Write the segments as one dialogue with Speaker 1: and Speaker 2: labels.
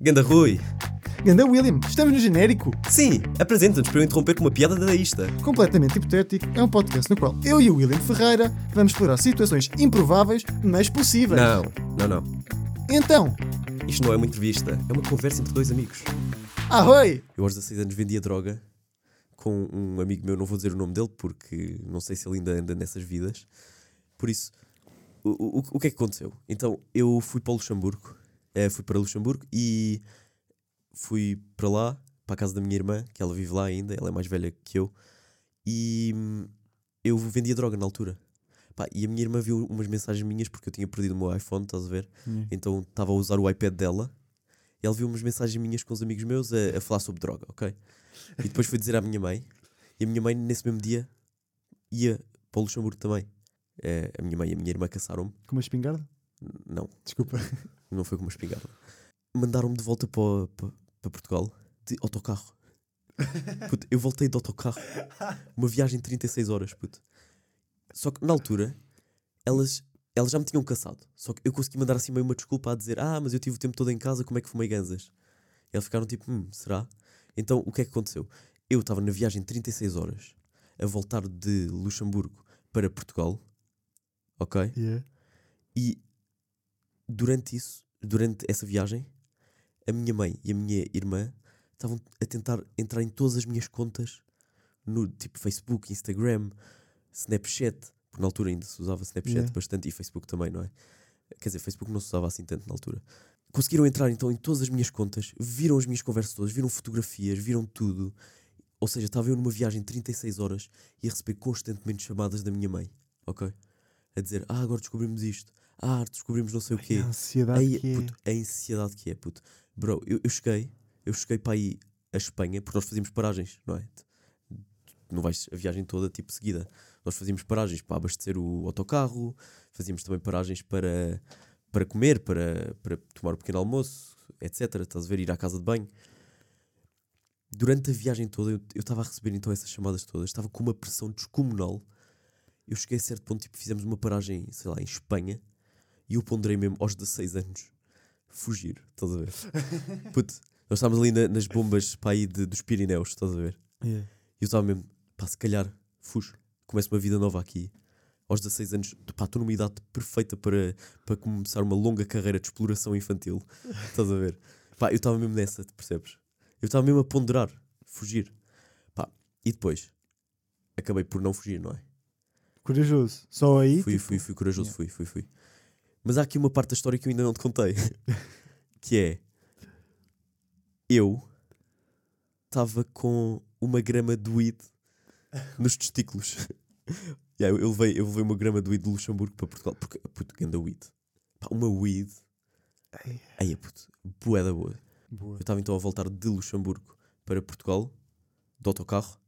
Speaker 1: Ganda Rui.
Speaker 2: Ganda William, estamos no genérico.
Speaker 1: Sim, apresenta-nos para eu interromper com uma piada dadaísta.
Speaker 2: Completamente hipotético, é um podcast no qual eu e o William Ferreira vamos explorar situações improváveis, mas possíveis.
Speaker 1: Não, não, não.
Speaker 2: Então,
Speaker 1: Isto não é uma entrevista, é uma conversa entre dois amigos.
Speaker 2: ahoi!
Speaker 1: Eu aos 16 anos vendia droga com um amigo meu, não vou dizer o nome dele porque não sei se ele ainda anda nessas vidas. Por isso, o, o, o que é que aconteceu? Então, eu fui para o Luxemburgo, eh, fui para Luxemburgo e fui para lá, para a casa da minha irmã, que ela vive lá ainda, ela é mais velha que eu, e hum, eu vendia droga na altura. Pá, e a minha irmã viu umas mensagens minhas porque eu tinha perdido o meu iPhone, estás a ver? Então estava a usar o iPad dela e ela viu umas mensagens minhas com os amigos meus a, a falar sobre droga, ok? E depois foi dizer à minha mãe, e a minha mãe nesse mesmo dia ia para o Luxemburgo também. Eh, a minha mãe e a minha irmã caçaram-me.
Speaker 2: Com uma espingarda?
Speaker 1: Não,
Speaker 2: Desculpa.
Speaker 1: Não foi com uma espingarda. Mandaram-me de volta para, para, para Portugal de autocarro. Puto, eu voltei de autocarro. Uma viagem de 36 horas, puto. Só que na altura, elas, elas já me tinham caçado. Só que eu consegui mandar assim meio uma desculpa a dizer: Ah, mas eu tive o tempo todo em casa, como é que fumei ganzas? E elas ficaram tipo: Hum, será? Então o que é que aconteceu? Eu estava na viagem de 36 horas a voltar de Luxemburgo para Portugal, ok?
Speaker 2: Yeah.
Speaker 1: E durante isso, durante essa viagem, a minha mãe e a minha irmã estavam a tentar entrar em todas as minhas contas no tipo Facebook, Instagram, Snapchat, porque na altura ainda se usava Snapchat
Speaker 2: Yeah.
Speaker 1: bastante e Facebook também, não é? Quer dizer, Facebook não se usava assim tanto na altura. Conseguiram entrar então em todas as minhas contas, viram as minhas conversas todas, viram fotografias, viram tudo. Ou seja, estava eu numa viagem de 36 horas e a receber constantemente chamadas da minha mãe, ok? A dizer, ah, agora descobrimos isto, ah, descobrimos não sei o quê.
Speaker 2: A ansiedade
Speaker 1: Aí,
Speaker 2: que é.
Speaker 1: puto, a ansiedade que é, puto. Bro, eu, eu cheguei, eu cheguei para aí a Espanha, porque nós fazíamos paragens, não é? Não vais a viagem toda tipo seguida. Nós fazíamos paragens para abastecer o autocarro, fazíamos também paragens para, para comer, para, para tomar o pequeno almoço, etc. Estás a ver? Ir à casa de banho. Durante a viagem toda, eu eu estava a receber então essas chamadas todas, estava com uma pressão descomunal. Eu cheguei a certo ponto, tipo, fizemos uma paragem, sei lá, em Espanha, e eu ponderei mesmo aos 16 anos fugir, estás a ver? Puto, nós estávamos ali na- nas bombas para aí de- dos Pirineus, estás a ver?
Speaker 2: Yeah.
Speaker 1: E eu estava mesmo, pá, se calhar fujo, começo uma vida nova aqui. Aos 16 anos, pá, estou numa idade perfeita para, para começar uma longa carreira de exploração infantil, estás a ver? Pá, eu estava mesmo nessa, percebes? Eu estava mesmo a ponderar, fugir. Pá, e depois, acabei por não fugir, não é?
Speaker 2: Corajoso. Só aí.
Speaker 1: Fui,
Speaker 2: tipo,
Speaker 1: fui, fui corajoso, fui, fui, fui. Mas há aqui uma parte da história que eu ainda não te contei. que é. Eu estava com uma grama de weed nos testículos. yeah, eu, eu, levei, eu levei uma grama de weed de Luxemburgo para Portugal. Porque, puto, ganda weed. Pá, uma weed.
Speaker 2: Ai,
Speaker 1: Aí, puto, bué da boa.
Speaker 2: boa.
Speaker 1: Eu estava então a voltar de Luxemburgo para Portugal, de autocarro,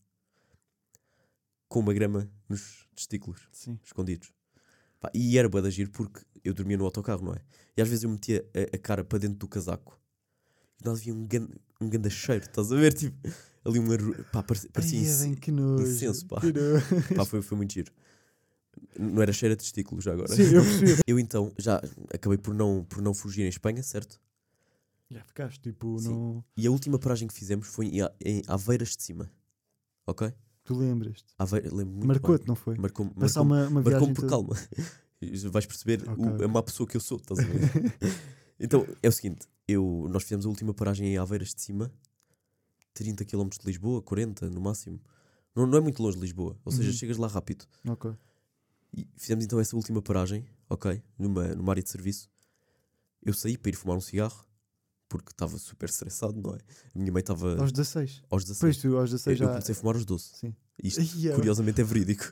Speaker 1: com uma grama nos testículos
Speaker 2: Sim.
Speaker 1: escondidos. Pá, e era bué de agir porque eu dormia no autocarro, não é? E às vezes eu metia a, a cara para dentro do casaco e nós havia um ganda, um ganda cheiro, estás a ver? Tipo, ali uma. Pá, parecia, parecia
Speaker 2: Ai, que nojo.
Speaker 1: incenso, pá.
Speaker 2: Que
Speaker 1: pá, foi, foi muito giro. Não era cheiro a testículo já agora.
Speaker 2: Sim, eu percebi.
Speaker 1: Eu então já acabei por não, por não fugir em Espanha, certo?
Speaker 2: Já ficaste tipo,
Speaker 1: Sim.
Speaker 2: não.
Speaker 1: E a última paragem que fizemos foi em, em Aveiras de Cima. Ok?
Speaker 2: Tu lembras-te.
Speaker 1: Aveira, lembro muito
Speaker 2: Marcou-te, não foi?
Speaker 1: Marcou,
Speaker 2: Passar
Speaker 1: marcou,
Speaker 2: uma, uma
Speaker 1: marcou-me
Speaker 2: viagem.
Speaker 1: por
Speaker 2: toda-
Speaker 1: calma. Vais perceber
Speaker 2: Ok,
Speaker 1: o,
Speaker 2: ok.
Speaker 1: a má pessoa que eu sou, estás a ver? então é o seguinte: eu, nós fizemos a última paragem em Aveiras de Cima, 30 km de Lisboa, 40 no máximo. Não, não é muito longe de Lisboa, ou seja,
Speaker 2: Uhum.
Speaker 1: chegas lá rápido.
Speaker 2: Ok.
Speaker 1: E fizemos então essa última paragem, ok, numa, numa área de serviço. Eu saí para ir fumar um cigarro, porque estava super estressado, não é? A minha mãe estava
Speaker 2: Aos 16.
Speaker 1: aos 16.
Speaker 2: Depois tu, aos
Speaker 1: eu,
Speaker 2: 16
Speaker 1: eu
Speaker 2: já.
Speaker 1: comecei a fumar aos 12.
Speaker 2: Sim.
Speaker 1: Isto,
Speaker 2: é-
Speaker 1: curiosamente, é verídico.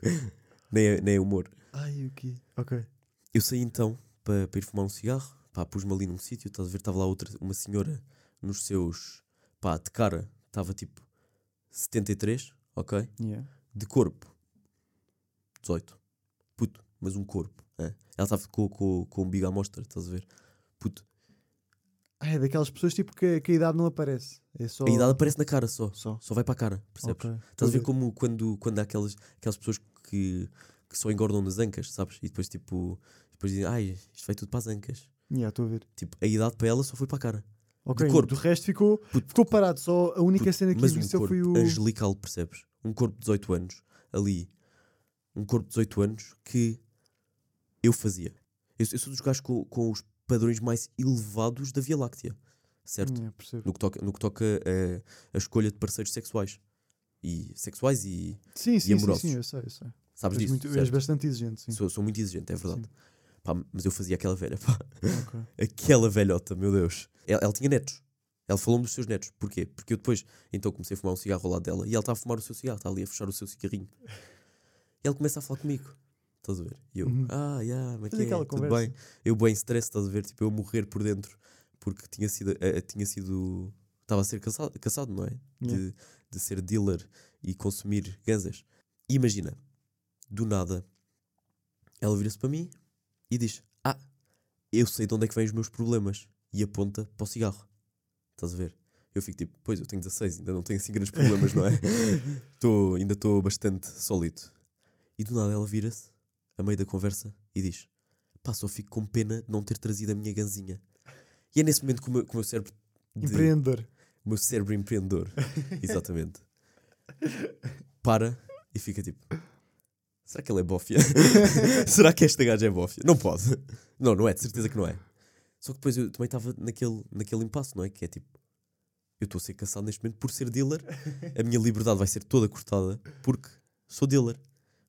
Speaker 1: Nem, é, nem é humor.
Speaker 2: Ai, o quê? Ok.
Speaker 1: Eu saí então para, para ir fumar um cigarro, pá, pus-me ali num sítio, estás a ver, estava lá outra, uma senhora nos seus, pá, de cara, estava tipo 73, ok?
Speaker 2: Yeah.
Speaker 1: De corpo, 18. Puto, mas um corpo. hã? Ela estava com, com, com o umbigo à mostra, estás a ver? Puto,
Speaker 2: Ah, é daquelas pessoas tipo que, que a idade não aparece. É só.
Speaker 1: a idade aparece na cara só,
Speaker 2: Só.
Speaker 1: só vai para a cara, percebes?
Speaker 2: Ok.
Speaker 1: Estás a ver como quando, quando há aquelas, aquelas pessoas que, que só engordam nas ancas, sabes? E depois tipo, depois dizem, ai, isto vai tudo para as ancas.
Speaker 2: Yeah, estou a ver.
Speaker 1: Tipo, a idade para ela só foi para a cara.
Speaker 2: Ok,
Speaker 1: de corpo.
Speaker 2: do resto ficou,
Speaker 1: Puto.
Speaker 2: ficou parado. Só a única
Speaker 1: Puto,
Speaker 2: cena que
Speaker 1: mas um
Speaker 2: foi o.
Speaker 1: angelical, percebes? Um corpo de 18 anos, ali. Um corpo de 18 anos que eu fazia. Eu, eu sou dos gajos com, com os padrões mais elevados da Via Láctea, certo?
Speaker 2: Percebo.
Speaker 1: No que toca, no que toca a, a escolha de parceiros sexuais. E sexuais e.
Speaker 2: Sim, sim, sim,
Speaker 1: amorosos.
Speaker 2: sim, eu sei, eu sei.
Speaker 1: Sabes
Speaker 2: És,
Speaker 1: disso?
Speaker 2: muito, és bastante exigente, sim.
Speaker 1: Sou, sou muito exigente, é verdade.
Speaker 2: Sim.
Speaker 1: Pá, mas eu fazia aquela velha, pá.
Speaker 2: Ok.
Speaker 1: Aquela velhota, meu Deus. Ela, ela tinha netos. Ela falou-me dos seus netos. Porquê? Porque eu depois, então comecei a fumar um cigarro ao lado dela e ela está a fumar o seu cigarro, está ali a fechar o seu cigarrinho. E ela começa a falar comigo. Estás a ver? E eu,
Speaker 2: Uhum.
Speaker 1: ah, yeah, mas que é? Tudo
Speaker 2: conversa.
Speaker 1: bem? Eu bem stress, estás a ver? Tipo, eu morrer por dentro porque tinha sido, eh, tinha sido, estava a ser caçado, caçado não é?
Speaker 2: Yeah.
Speaker 1: De, de ser dealer e consumir ganzas. Imagina, do nada, ela vira-se para mim e diz: Ah, eu sei de onde é que vêm os meus problemas. E aponta para o cigarro. Estás a ver? Eu fico tipo, pois eu tenho 16, ainda não tenho assim grandes problemas, não é? Tô, ainda estou bastante sólido. E do nada ela vira-se, a meio da conversa, e diz: Pá, só fico com pena de não ter trazido a minha ganzinha. E é nesse momento que o meu, que o meu cérebro. de-
Speaker 2: Empreendedor.
Speaker 1: O meu cérebro empreendedor, exatamente, para e fica tipo: será que ele é bófia? será que esta gaja é bófia? Não pode. Não, não é, de certeza que não é. Só que depois eu também estava naquele, naquele impasse, não é? Que é tipo: eu estou a ser caçado neste momento por ser dealer, a minha liberdade vai ser toda cortada porque sou dealer.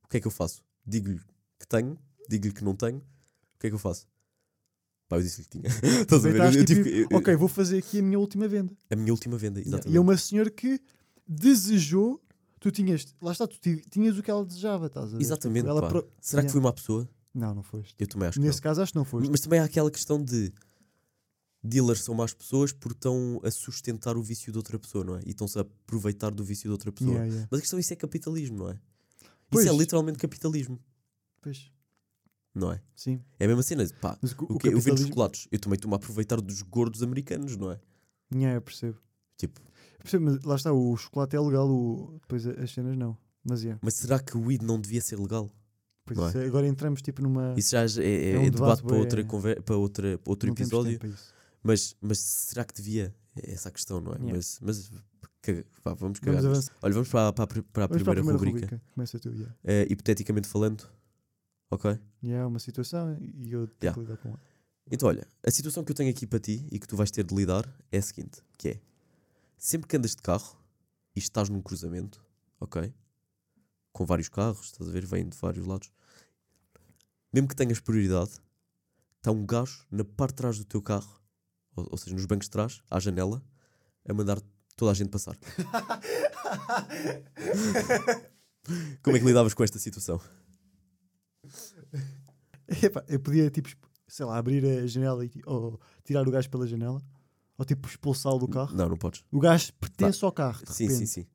Speaker 1: O que é que eu faço? Digo-lhe que tenho, digo-lhe que não tenho, o que é que eu faço? Pá, eu disse-lhe que tinha. Estás a ver? Eu- eu tive
Speaker 2: tipo,
Speaker 1: que- eu-
Speaker 2: ok, vou fazer aqui a minha última venda.
Speaker 1: A minha última venda, exatamente.
Speaker 2: E é uma senhora que desejou, tu tinhas, lá está, tu ti- tinhas o que ela desejava, estás a ver?
Speaker 1: Exatamente.
Speaker 2: Tipo, ela
Speaker 1: pá.
Speaker 2: pro-
Speaker 1: Será que
Speaker 2: Yeah.
Speaker 1: fui uma pessoa?
Speaker 2: Não, não foste.
Speaker 1: Eu também acho que
Speaker 2: Nesse caso acho que não
Speaker 1: não.
Speaker 2: foste.
Speaker 1: Mas também há aquela questão de dealers são más pessoas porque estão a sustentar o vício de outra pessoa, não é? E estão-se a aproveitar do vício de outra pessoa.
Speaker 2: Yeah, yeah.
Speaker 1: Mas a questão isso é capitalismo, não é?
Speaker 2: Pois.
Speaker 1: Isso é literalmente capitalismo,
Speaker 2: Pois,
Speaker 1: não é?
Speaker 2: sim.
Speaker 1: É a mesma cena. Pá,
Speaker 2: Mas o,
Speaker 1: o
Speaker 2: o
Speaker 1: que eu vendo chocolates, eu também estou-me a aproveitar dos gordos americanos, não é?
Speaker 2: Yeah, eu percebo.
Speaker 1: Tipo,
Speaker 2: Eu percebo, mas lá está, o chocolate é legal, o... depois as cenas não. Mas yeah.
Speaker 1: mas será que o weed não devia ser legal?
Speaker 2: Pois
Speaker 1: Não é?
Speaker 2: isso é- agora entramos tipo numa.
Speaker 1: Isso já é, é-
Speaker 2: É um
Speaker 1: é
Speaker 2: debate
Speaker 1: debate para, outra, conver- para, outra, para outro
Speaker 2: não
Speaker 1: episódio. Mas, mas será que devia? É essa a questão, não é?
Speaker 2: Yeah.
Speaker 1: Mas, mas caga- vá, vamos cagar.
Speaker 2: Vamos.
Speaker 1: Olha, vamos para, a- para para a
Speaker 2: Vamos para a
Speaker 1: primeira,
Speaker 2: primeira
Speaker 1: rubrica.
Speaker 2: rubrica. Começa tu, yeah.
Speaker 1: Eh, hipoteticamente falando, ok?
Speaker 2: E é uma situação e eu tenho
Speaker 1: Yeah.
Speaker 2: que lidar com ela.
Speaker 1: Então, olha, a situação que eu tenho aqui para ti e que tu vais ter de lidar é a seguinte: que é sempre que andas de carro e estás num cruzamento, ok? Com vários carros, estás a ver? Vêm de vários lados. Mesmo que tenhas prioridade, está um gajo na parte de trás do teu carro, ou, ou seja, nos bancos de trás, à janela, a mandar toda a gente passar. Como é que lidavas com esta situação?
Speaker 2: Epá, eu podia, tipo, sei lá, abrir a janela e, ou tirar o gajo pela janela, ou tipo expulsá-lo do carro.
Speaker 1: Não, não podes.
Speaker 2: O gajo pertence ao carro.
Speaker 1: Sim,
Speaker 2: repente.
Speaker 1: sim, sim.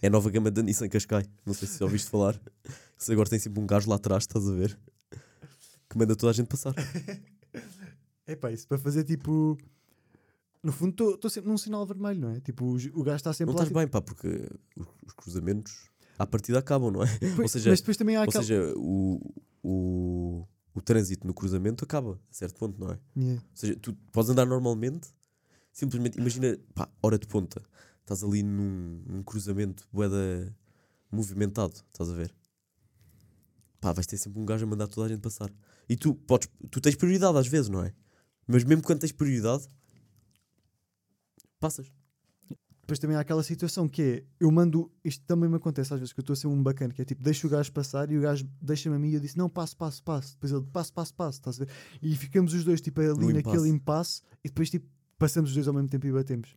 Speaker 1: É a nova gama da Nissan Qashqai. Não sei se já ouviste falar. Eles agora tem sempre um gajo lá atrás, estás a ver? Que manda toda a gente passar.
Speaker 2: Epá, isso para fazer tipo. No fundo, estou sempre num sinal vermelho, não é? Tipo, o, gajo está sempre
Speaker 1: Não
Speaker 2: lá.
Speaker 1: estás bem, pá, porque os, os cruzamentos à partida acabam, não é?
Speaker 2: tipo,
Speaker 1: ou seja,
Speaker 2: mas depois também há
Speaker 1: ou
Speaker 2: aquela.
Speaker 1: seja o, o, o trânsito no cruzamento acaba a certo ponto, não é?
Speaker 2: Yeah.
Speaker 1: Ou seja, tu podes andar normalmente, simplesmente imagina, pá, hora de ponta, estás ali num, num cruzamento boeda movimentado, estás a ver? Pá, vais ter sempre um gajo a mandar toda a gente passar. E tu podes, tu tens prioridade às vezes, não é? Mas mesmo quando tens prioridade, passas.
Speaker 2: Depois também há aquela situação que é, eu mando, isto também me acontece às vezes, que eu estou a ser um bacana, que é tipo, deixo o gajo passar e o gajo deixa-me a mim e eu disse, não, passo, passo, passo. Depois ele, passo, passo, passo, estás a ver? E ficamos os dois, tipo, ali
Speaker 1: No
Speaker 2: naquele impasse e depois, tipo, passamos os dois ao mesmo tempo e batemos.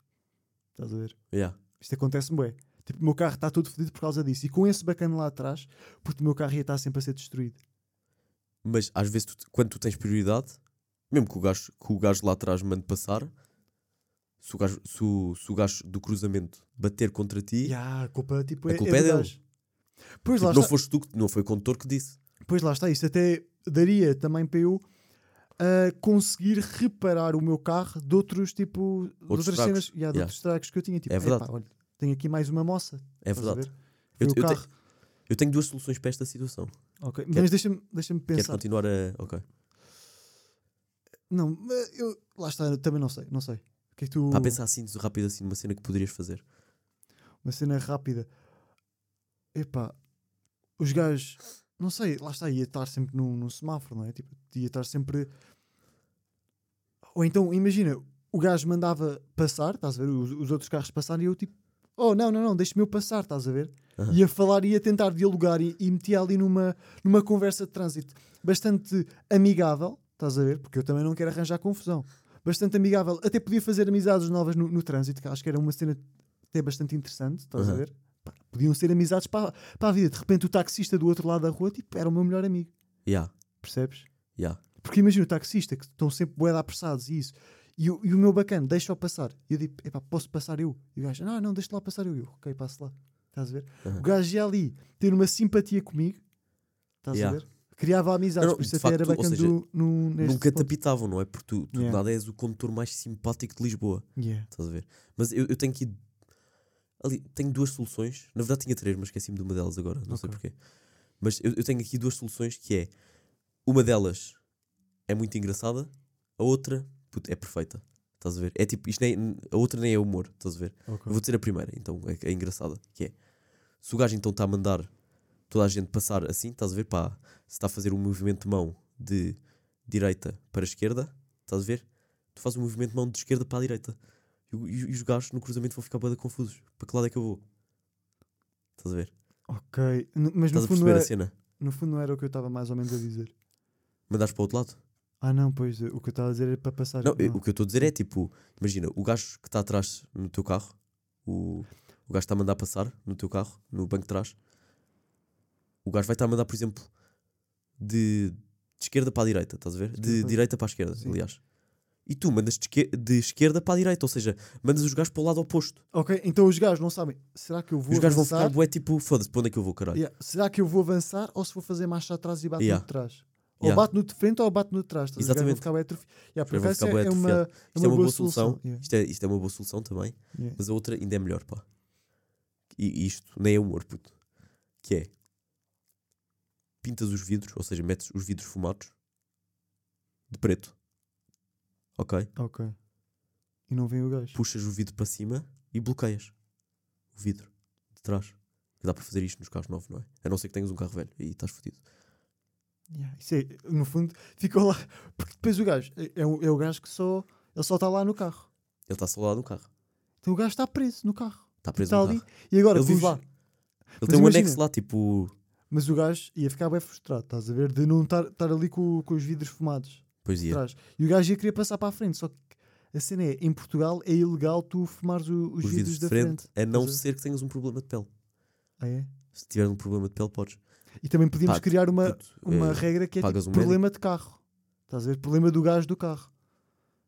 Speaker 2: Estás a ver?
Speaker 1: Yeah.
Speaker 2: Isto acontece-me, bué. Tipo, o meu carro está todo fodido por causa disso. E com esse bacana lá atrás, porque o meu carro ia estar sempre a ser destruído.
Speaker 1: Mas às vezes, tu- quando tu tens prioridade, mesmo que o gajo, que o gajo lá atrás mande passar, se o gajo, se o, se o gajo do cruzamento bater contra ti,
Speaker 2: E ah, a culpa, tipo,
Speaker 1: A
Speaker 2: é,
Speaker 1: culpa
Speaker 2: é
Speaker 1: é
Speaker 2: do
Speaker 1: dele.
Speaker 2: gajo. Pois
Speaker 1: tipo,
Speaker 2: lá
Speaker 1: não
Speaker 2: está.
Speaker 1: foste tu, que- não foi o condutor que disse.
Speaker 2: Pois lá está, isso até daria também para eu ah, conseguir reparar o meu carro de outros tipo de
Speaker 1: Outros
Speaker 2: outras
Speaker 1: estragos.
Speaker 2: cenas, yeah, de
Speaker 1: Yeah.
Speaker 2: outros estragos que eu tinha. Tipo,
Speaker 1: É verdade.
Speaker 2: "Epá, olha, tenho aqui mais uma moça.
Speaker 1: É
Speaker 2: estás a
Speaker 1: verdade.
Speaker 2: ver? Foi
Speaker 1: Eu-
Speaker 2: o
Speaker 1: eu te-
Speaker 2: carro.
Speaker 1: Eu tenho duas soluções para esta situação.
Speaker 2: Ok, Mas deixa-me deixa
Speaker 1: Queres
Speaker 2: pensar.
Speaker 1: continuar a. Ok.
Speaker 2: Não, mas eu. Lá está, eu também não sei, não sei. O que é que tu.
Speaker 1: Pá, pensar assim, rápido assim, numa cena que poderias fazer.
Speaker 2: Uma cena rápida. Epá, os gajos. Não sei, lá está, ia estar sempre num, num semáforo, não é? Tipo, ia estar sempre. Ou então, imagina, o gajo mandava passar, estás a ver? Os, os outros carros passarem e eu tipo, oh não, não, não, deixa-me eu passar, estás a ver?
Speaker 1: Aham.
Speaker 2: Ia falar, ia tentar dialogar e, e metia ali numa, numa conversa de trânsito bastante amigável, estás a ver? Porque eu também não quero arranjar confusão. Bastante amigável, até podia fazer amizades novas no, no trânsito, que acho que era uma cena até bastante interessante, estás a
Speaker 1: Aham.
Speaker 2: ver? Pá, podiam ser amizades para, para a vida. De repente, o taxista do outro lado da rua tipo, era o meu melhor amigo,
Speaker 1: Ya,
Speaker 2: percebes?
Speaker 1: ya.
Speaker 2: Porque imagina o taxista que estão sempre de apressados e isso. E, o- e o meu bacana, deixa-o passar. E eu digo, epá, posso passar eu? E o gajo, não, não, deixa lá passar eu. Eu, ok, passo lá. Estás a ver?
Speaker 1: Aham.
Speaker 2: O gajo ia ali ter uma simpatia comigo. Estás
Speaker 1: Yeah.
Speaker 2: a ver? Criava amizades,
Speaker 1: Não,
Speaker 2: por isso até era
Speaker 1: facto, ou
Speaker 2: bacana no,
Speaker 1: Nunca te
Speaker 2: ponto.
Speaker 1: apitavam, não é? Porque tu, tu de
Speaker 2: Yeah.
Speaker 1: nada és o condutor mais simpático de Lisboa.
Speaker 2: Yeah.
Speaker 1: Estás a ver? Mas eu, eu tenho aqui. Ali, tenho duas soluções. Na verdade, tinha três, mas esqueci-me de uma delas agora. Não sei
Speaker 2: Ok.
Speaker 1: porquê. Mas eu, eu tenho aqui duas soluções que é. Uma delas é muito engraçada, a outra puto, é perfeita. Estás a ver? É tipo, isto nem, a outra nem é humor, estás a ver?
Speaker 2: Ok.
Speaker 1: Eu vou dizer a primeira, então é, é engraçada, que é se o gajo então está a mandar toda a gente passar assim, estás a ver? Pá, se está a fazer um movimento de mão de direita para esquerda, estás a ver? Tu fazes um movimento de mão de esquerda para a direita. E, o- e os gajos no cruzamento vão ficar bem confusos. Para que lado é que eu vou? Estás a ver?
Speaker 2: Ok. N- Mas no
Speaker 1: Estás a
Speaker 2: fundo, era,
Speaker 1: a cena?
Speaker 2: no fundo não era o que eu estava mais ou menos a dizer.
Speaker 1: Mandares para o outro lado?
Speaker 2: Ah, não, pois o que eu estava a dizer era para passar.
Speaker 1: Não, eu- o que eu estou a dizer é tipo, imagina, o gajo que está atrás no teu carro, o, o gajo está a mandar passar no teu carro, no banco de trás, o gajo vai estar a mandar, por exemplo, de, de esquerda para a direita, estás a ver? De
Speaker 2: para-
Speaker 1: direita para a esquerda,
Speaker 2: Sim.
Speaker 1: aliás. E tu mandas de, esque- de esquerda para a direita, ou seja, mandas os gajos para o lado oposto.
Speaker 2: Ok, então os gajos não sabem. Será que eu vou
Speaker 1: os gajos vão
Speaker 2: avançar?
Speaker 1: ficar, bué, tipo, foda-se, para onde é que eu vou, caralho?
Speaker 2: Yeah. Será que eu vou avançar ou se vou fazer marcha atrás e bato
Speaker 1: Yeah.
Speaker 2: no de trás? Ou
Speaker 1: Yeah.
Speaker 2: bato no de frente ou bato no de trás. Estás
Speaker 1: Exatamente.
Speaker 2: ficar Yeah, por
Speaker 1: Os
Speaker 2: acaso
Speaker 1: vão
Speaker 2: é,
Speaker 1: ficar
Speaker 2: é
Speaker 1: bué
Speaker 2: uma, é
Speaker 1: Isto é uma boa solução.
Speaker 2: Yeah.
Speaker 1: Isto, é, isto é uma boa solução também. Mas a outra ainda é melhor, pá. E isto nem é humor, puto. Que é. Pintas os vidros, ou seja, metes os vidros fumados de preto. Ok?
Speaker 2: Ok. E não vem o gajo.
Speaker 1: Puxas o vidro para cima e bloqueias o vidro de trás. Dá para fazer isto nos carros novos, não é? A não ser que tenhas um carro velho e estás fodido.
Speaker 2: Yeah. Isso é, no fundo, ficou lá. Porque depois o gajo é, é, o, é o gajo que só. Ele só está lá no carro.
Speaker 1: Ele está só lá no carro.
Speaker 2: Então o gajo está preso no carro.
Speaker 1: Está preso
Speaker 2: Está
Speaker 1: no
Speaker 2: ali.
Speaker 1: carro.
Speaker 2: E agora,
Speaker 1: Ele vive lá. Ele
Speaker 2: Mas
Speaker 1: tem um
Speaker 2: imagina-
Speaker 1: anexo lá, tipo.
Speaker 2: Mas o gajo ia ficar bem frustrado, estás a ver? De não estar ali com, com os vidros fumados.
Speaker 1: Pois ia.
Speaker 2: E o gajo ia querer passar para a frente. Só que a cena é, em Portugal é ilegal tu fumares o- os,
Speaker 1: Os
Speaker 2: vidros,
Speaker 1: vidros
Speaker 2: da
Speaker 1: de frente,
Speaker 2: frente.
Speaker 1: a não ser que tenhas um problema de pele.
Speaker 2: Ah, é?
Speaker 1: Se tiveres um problema de pele, podes.
Speaker 2: E também podíamos criar uma,
Speaker 1: puto,
Speaker 2: uma
Speaker 1: eh,
Speaker 2: regra que é tipo,
Speaker 1: um
Speaker 2: problema de carro. Estás a ver? Problema do gajo do carro.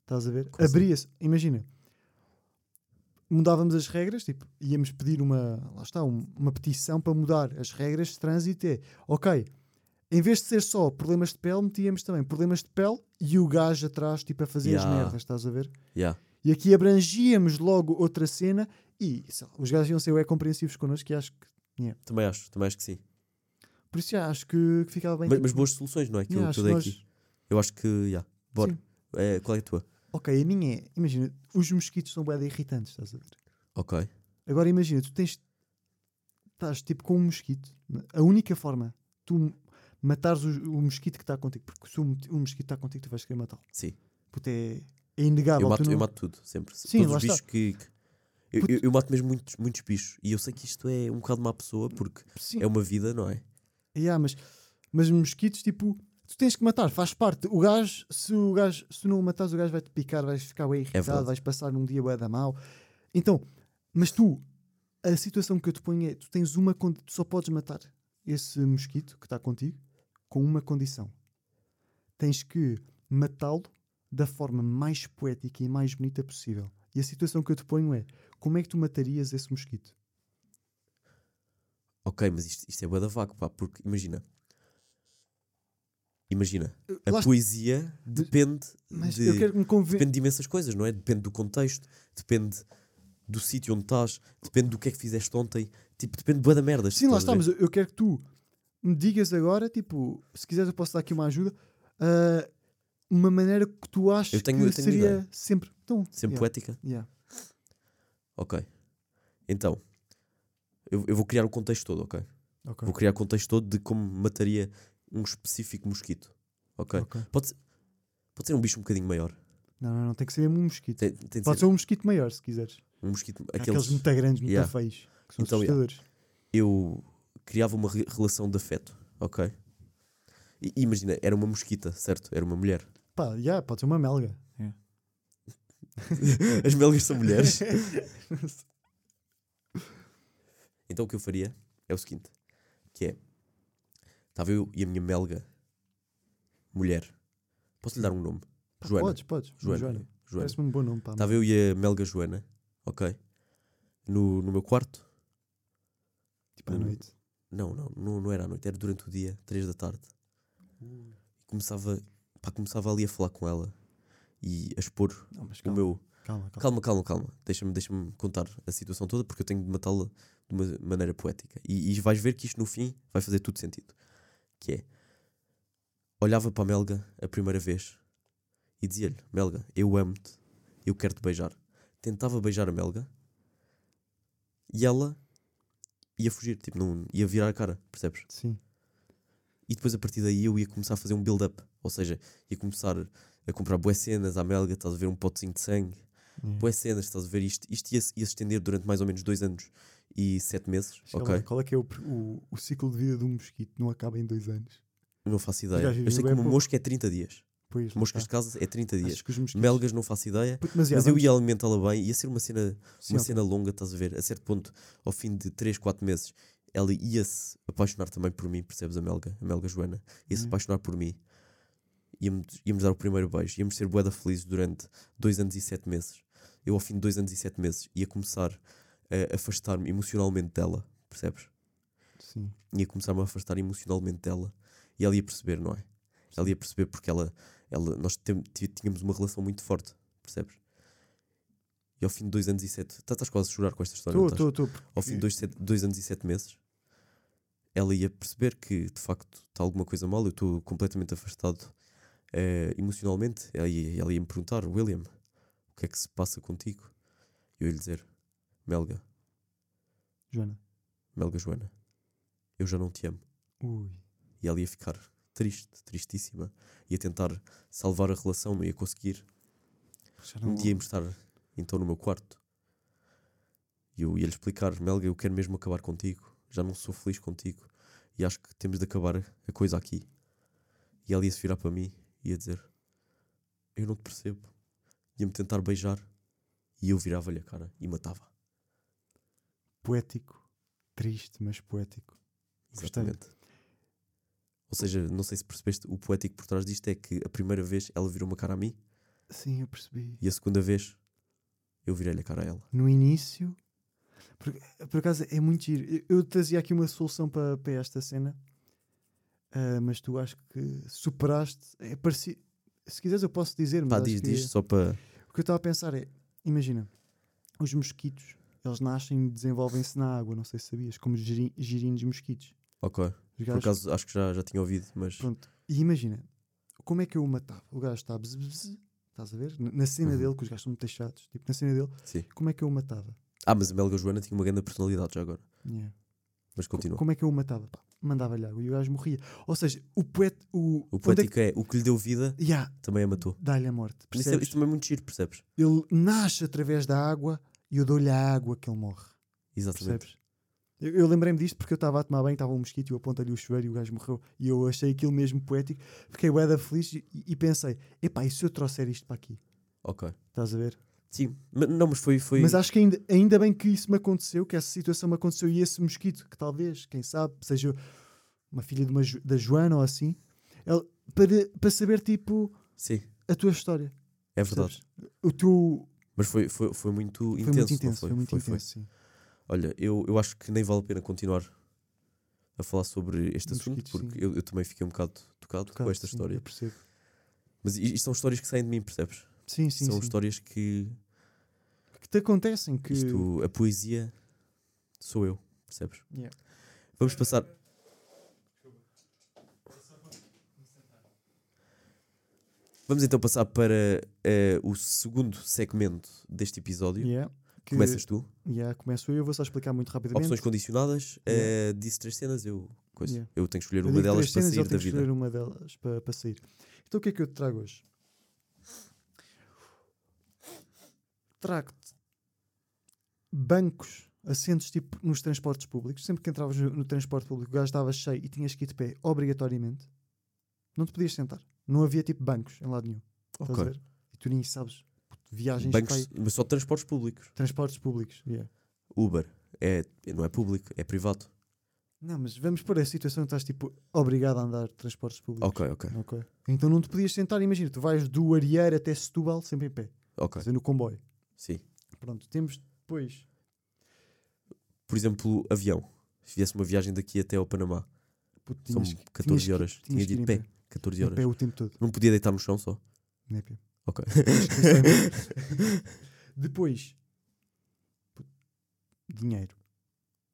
Speaker 2: Estás a ver?
Speaker 1: Assim?
Speaker 2: Abria-se. Imagina. Mudávamos as regras, tipo, íamos pedir uma, lá está, um- uma petição para mudar as regras de trânsito. É, ok, em vez de ser só problemas de pele, metíamos também problemas de pele e o gajo atrás, tipo, a fazer as
Speaker 1: Yeah.
Speaker 2: merdas, estás a ver?
Speaker 1: Yeah.
Speaker 2: E aqui abrangíamos logo outra cena e sei lá, os gajos iam ser é compreensivos connosco e acho que.
Speaker 1: Também acho, também acho que sim.
Speaker 2: Por isso já acho que, que ficava bem.
Speaker 1: Mas, mas boas soluções, não é? Que
Speaker 2: yeah,
Speaker 1: eu,
Speaker 2: acho
Speaker 1: que eu
Speaker 2: que
Speaker 1: dei
Speaker 2: nós-
Speaker 1: aqui. Eu acho que, yeah. bora.
Speaker 2: Sim.
Speaker 1: É, qual é a tua?
Speaker 2: Ok, a minha é. Imagina, os mosquitos são de irritantes, estás a ver?
Speaker 1: Ok.
Speaker 2: Agora imagina, tu tens. Estás tipo com um mosquito. A única forma tu matares o, o mosquito que está contigo, porque se o, o mosquito está contigo, tu vais querer matá-lo.
Speaker 1: Sim.
Speaker 2: Puto, é, é inegável.
Speaker 1: Eu mato,
Speaker 2: não-
Speaker 1: eu mato tudo, sempre.
Speaker 2: Sim,
Speaker 1: Todos os bichos que. que- eu, eu, eu mato mesmo muitos, muitos bichos. E eu sei que isto é um bocado má pessoa porque
Speaker 2: Sim,
Speaker 1: é uma vida, não é?
Speaker 2: Yeah, mas, mas mosquitos, tipo, tu tens que matar, faz parte. O gajo, se o gajo, se não o matares, o gajo vai te picar, vais ficar bem irritado,
Speaker 1: É verdade.
Speaker 2: vais passar num dia bué da mal. Então, mas tu, a situação que eu te ponho é, tu tens uma tu só podes matar esse mosquito que está contigo com uma condição. Tens que matá-lo da forma mais poética e mais bonita possível. E a situação que eu te ponho é, como é que tu matarias esse mosquito?
Speaker 1: Ok, mas isto, isto é bué da vago, pá, porque imagina. Imagina, a
Speaker 2: Lá
Speaker 1: poesia depende de, depende de imensas coisas, não é? Depende do contexto, depende do sítio onde estás, depende do que é que fizeste ontem, tipo, depende de bué da merda.
Speaker 2: Sim, lá está, mas eu, quero que tu me digas agora, tipo, se quiseres eu posso dar aqui uma ajuda. ah, uma maneira que tu achas
Speaker 1: tenho-
Speaker 2: que
Speaker 1: eu tenho uma
Speaker 2: seria
Speaker 1: ideia.
Speaker 2: sempre. Então,
Speaker 1: Sempre
Speaker 2: yeah,
Speaker 1: poética?
Speaker 2: yeah.
Speaker 1: Ok. Então, eu, eu vou criar o contexto todo, ok?
Speaker 2: Ok,
Speaker 1: Vou criar o contexto todo de como mataria um específico mosquito. Ok?
Speaker 2: ok.
Speaker 1: Pode, ser, pode ser um bicho um bocadinho maior.
Speaker 2: Não, não, não, tem que ser mesmo um mosquito.
Speaker 1: Tem, tem de
Speaker 2: Pode
Speaker 1: ser
Speaker 2: ser um mosquito maior, se quiseres.
Speaker 1: um mosquito.
Speaker 2: Aqueles,
Speaker 1: Aqueles,
Speaker 2: muito grandes, muito
Speaker 1: Yeah.
Speaker 2: feios. Que são
Speaker 1: Então, yeah.
Speaker 2: assustadores.
Speaker 1: Eu criava uma re- relação de afeto, ok? E, e imagina, era uma mosquita, certo? Era uma mulher.
Speaker 2: Pá, yeah, pode ser uma melga.
Speaker 1: As melgas são mulheres. Então o que eu faria é o seguinte: que é. Estava eu e a minha melga mulher. Posso lhe dar um nome?
Speaker 2: Pá,
Speaker 1: Joana.
Speaker 2: Podes, podes.
Speaker 1: Joana.
Speaker 2: Joana.
Speaker 1: Joana.
Speaker 2: Parece-me um bom nome, pá.
Speaker 1: Estava eu e a melga Joana, ok? No, no meu quarto.
Speaker 2: Tipo à
Speaker 1: Hum.
Speaker 2: noite.
Speaker 1: Não, não, não, não era à noite, era durante o dia, três da tarde. Começava, pá, começava ali a falar com ela e a expor
Speaker 2: Não,
Speaker 1: o
Speaker 2: calma,
Speaker 1: meu.
Speaker 2: calma, calma.
Speaker 1: Calma, calma, calma. Deixa-me deixa contar a situação toda porque eu tenho de matá-la de uma maneira poética. E, e vais ver que isto no fim vai fazer tudo sentido. Que é. Olhava para a Melga a primeira vez e dizia-lhe: Melga, eu amo-te, eu quero-te beijar. Tentava beijar a Melga e ela ia fugir, tipo, não, ia virar a cara, percebes?
Speaker 2: Sim.
Speaker 1: E depois a partir daí eu ia começar a fazer um build-up. Ou seja, ia começar a comprar boas cenas à Melga, estás a ver um potezinho de sangue
Speaker 2: Yeah.
Speaker 1: boas cenas, estás a ver? Isto, isto ia, ia se estender durante mais ou menos dois anos e sete meses,
Speaker 2: Sei lá,
Speaker 1: ok?
Speaker 2: Qual é que é o, o, o ciclo de vida de um mosquito? Não acaba em dois anos.
Speaker 1: Não faço
Speaker 2: Já
Speaker 1: ideia. Eu sei que uma mosca é 30 dias.
Speaker 2: Pois,
Speaker 1: Moscas de
Speaker 2: está.
Speaker 1: casa é 30 dias.
Speaker 2: Que os mosquitos...
Speaker 1: Melgas não faço ideia.
Speaker 2: Puto, Mas, yeah,
Speaker 1: Mas eu
Speaker 2: vamos-
Speaker 1: ia alimentá-la bem, ia ser uma cena,
Speaker 2: Sim,
Speaker 1: uma
Speaker 2: ok.
Speaker 1: cena longa, estás a ver? A certo ponto, ao fim de 3, 4 meses, ela ia-se apaixonar também por mim, percebes? A Melga, a Melga Joana, ia-se
Speaker 2: Uhum.
Speaker 1: apaixonar por mim. Íamos, íamos dar o primeiro beijo, íamos ser boeda felizes durante 2 anos e 7 meses. Eu, ao fim de 2 anos e 7 meses, ia começar a afastar-me emocionalmente dela, percebes?
Speaker 2: Sim.
Speaker 1: ia começar-me a afastar emocionalmente dela e ela ia perceber, não é? Ela ia perceber porque ela, ela nós tínhamos uma relação muito forte, percebes? E ao fim de dois anos e sete, tá- estás quase a chorar com esta história,
Speaker 2: Estou, estou, estou.
Speaker 1: Ao fim de dois, sete- dois anos e sete meses, ela ia perceber que de facto está alguma coisa mal, eu estou completamente afastado eh, emocionalmente. Ela ia, ela ia me perguntar, William, o que é que se passa contigo? E eu ia lhe dizer, Melga,
Speaker 2: Joana.
Speaker 1: Melga Joana, eu já não te amo.
Speaker 2: Ui.
Speaker 1: E ela ia ficar triste, tristíssima. Ia tentar salvar a relação, não ia conseguir.
Speaker 2: Já
Speaker 1: Um
Speaker 2: não-
Speaker 1: dia íamos estar então no meu quarto. E eu ia-lhe explicar: Melga, eu quero mesmo acabar contigo. Já não sou feliz contigo. E acho que temos de acabar a coisa aqui. E ela ia se virar para mim e ia dizer: Eu não te percebo. Ia-me tentar beijar. E eu virava-lhe a cara e matava.
Speaker 2: Poético. Triste, mas poético.
Speaker 1: Exatamente. Ou seja, não sei se percebeste, o poético por trás disto é que a primeira vez ela virou uma cara a mim
Speaker 2: Sim, eu percebi.
Speaker 1: e a segunda vez eu virei-lhe a cara a ela.
Speaker 2: No início... Por, por acaso é muito giro. Eu, eu trazia aqui uma solução para, para esta cena. ah, mas tu acho que superaste. É parecido. Se quiseres, eu posso dizer. Mas
Speaker 1: Pá, diz, diz, só para.
Speaker 2: O que eu estava a pensar é: imagina, os mosquitos, eles nascem e desenvolvem-se na água, não sei se sabias, como giri- girinos mosquitos.
Speaker 1: Ok.
Speaker 2: Os
Speaker 1: Por
Speaker 2: gajos-
Speaker 1: acaso acho que já, já tinha ouvido, mas.
Speaker 2: Pronto. E imagina, como é que eu o matava? O gajo está, bzz, bzz, estás a ver? Na- Na cena
Speaker 1: Uhum.
Speaker 2: dele, que os gajos são muito chatos, tipo, na cena dele,
Speaker 1: Sim.
Speaker 2: como é que eu o matava?
Speaker 1: Ah, mas a Melga Joana tinha uma grande personalidade já agora.
Speaker 2: Yeah.
Speaker 1: Mas
Speaker 2: Co-
Speaker 1: continua.
Speaker 2: Como é que eu o matava? Mandava-lhe água e o gajo morria. Ou seja, o poeta. O,
Speaker 1: O
Speaker 2: onde é
Speaker 1: poético é, o que lhe deu vida
Speaker 2: que- Yeah,
Speaker 1: também a matou.
Speaker 2: dá-lhe a morte.
Speaker 1: Isso, é,
Speaker 2: Percebes?
Speaker 1: isso também é muito giro, percebes?
Speaker 2: Ele nasce através da água e eu dou-lhe a água que ele morre.
Speaker 1: Exatamente.
Speaker 2: Percebes? Eu, eu lembrei-me disto porque eu estava a tomar banho, estava um mosquito e eu apontei-lhe o chuveiro e o gajo morreu. E eu achei aquilo mesmo poético, fiquei bué feliz e, e pensei: epá, e se eu trouxer isto para aqui?
Speaker 1: Ok.
Speaker 2: Estás a ver?
Speaker 1: Sim. Mas, não, mas foi. foi...
Speaker 2: Mas acho que ainda, ainda bem que isso me aconteceu, que essa situação me aconteceu e esse mosquito, que talvez, quem sabe, seja uma filha de uma, da Joana ou assim, ele- para, para saber, tipo,
Speaker 1: Sim,
Speaker 2: a tua história.
Speaker 1: é verdade.
Speaker 2: percebes? O teu.
Speaker 1: Mas foi, foi, foi muito
Speaker 2: Foi
Speaker 1: intenso.
Speaker 2: muito intenso, foi, muito
Speaker 1: Foi, foi.
Speaker 2: intenso, sim.
Speaker 1: Olha, eu, eu acho que nem vale a pena continuar a falar sobre este assunto,
Speaker 2: Mosquitos,
Speaker 1: porque eu, eu também fiquei um bocado tocado com
Speaker 2: Tocado,
Speaker 1: esta
Speaker 2: sim,
Speaker 1: história.
Speaker 2: eu percebo.
Speaker 1: Mas isto são histórias que saem de mim, percebes?
Speaker 2: Sim, sim,
Speaker 1: são
Speaker 2: sim.
Speaker 1: histórias que
Speaker 2: Que te acontecem, que.
Speaker 1: isto, a poesia sou eu, percebes?
Speaker 2: Yeah.
Speaker 1: Vamos passar. Vamos então passar para eh, o segundo segmento deste episódio.
Speaker 2: Yeah. Que,
Speaker 1: Começas tu.
Speaker 2: yeah, começo eu, eu vou só explicar muito rapidamente.
Speaker 1: Opções condicionadas. eh, disse três cenas, eu, coisa.
Speaker 2: Yeah.
Speaker 1: eu tenho que escolher
Speaker 2: Eu
Speaker 1: uma delas para sair da
Speaker 2: tem que
Speaker 1: vida.
Speaker 2: escolher uma delas para, para sair. Então o que é que eu te trago hoje? Trago-te bancos, assentos tipo nos transportes públicos. Sempre que entravas no, no transporte público, o gajo estava cheio e tinhas que ir de pé, obrigatoriamente. Não te podias sentar. Não havia tipo bancos em lado nenhum. Estás a
Speaker 1: Ok.
Speaker 2: ver? E tu nem sabes. Viagens
Speaker 1: Bancos,
Speaker 2: para
Speaker 1: só transportes públicos.
Speaker 2: transportes públicos. yeah.
Speaker 1: Uber. É, não é público, é privado.
Speaker 2: Não, mas vamos pôr a situação que estás tipo obrigado a andar de transportes públicos.
Speaker 1: Ok, ok.
Speaker 2: Ok. Então não te podias sentar, imagina, tu vais do Arieiro até Setúbal sempre em pé,
Speaker 1: Ok.
Speaker 2: dizer, no comboio.
Speaker 1: Sim.
Speaker 2: Pronto, temos depois.
Speaker 1: Por exemplo, avião. Se viesse uma viagem daqui até ao Panamá,
Speaker 2: puto,
Speaker 1: são
Speaker 2: tinhas que-
Speaker 1: 14
Speaker 2: tinhas que-
Speaker 1: horas. Tinha de
Speaker 2: ir
Speaker 1: de pé.
Speaker 2: Pé.
Speaker 1: 14
Speaker 2: Em
Speaker 1: horas.
Speaker 2: pé o tempo todo.
Speaker 1: Não podia deitar no chão só.
Speaker 2: É pé.
Speaker 1: Ok.
Speaker 2: Depois, dinheiro.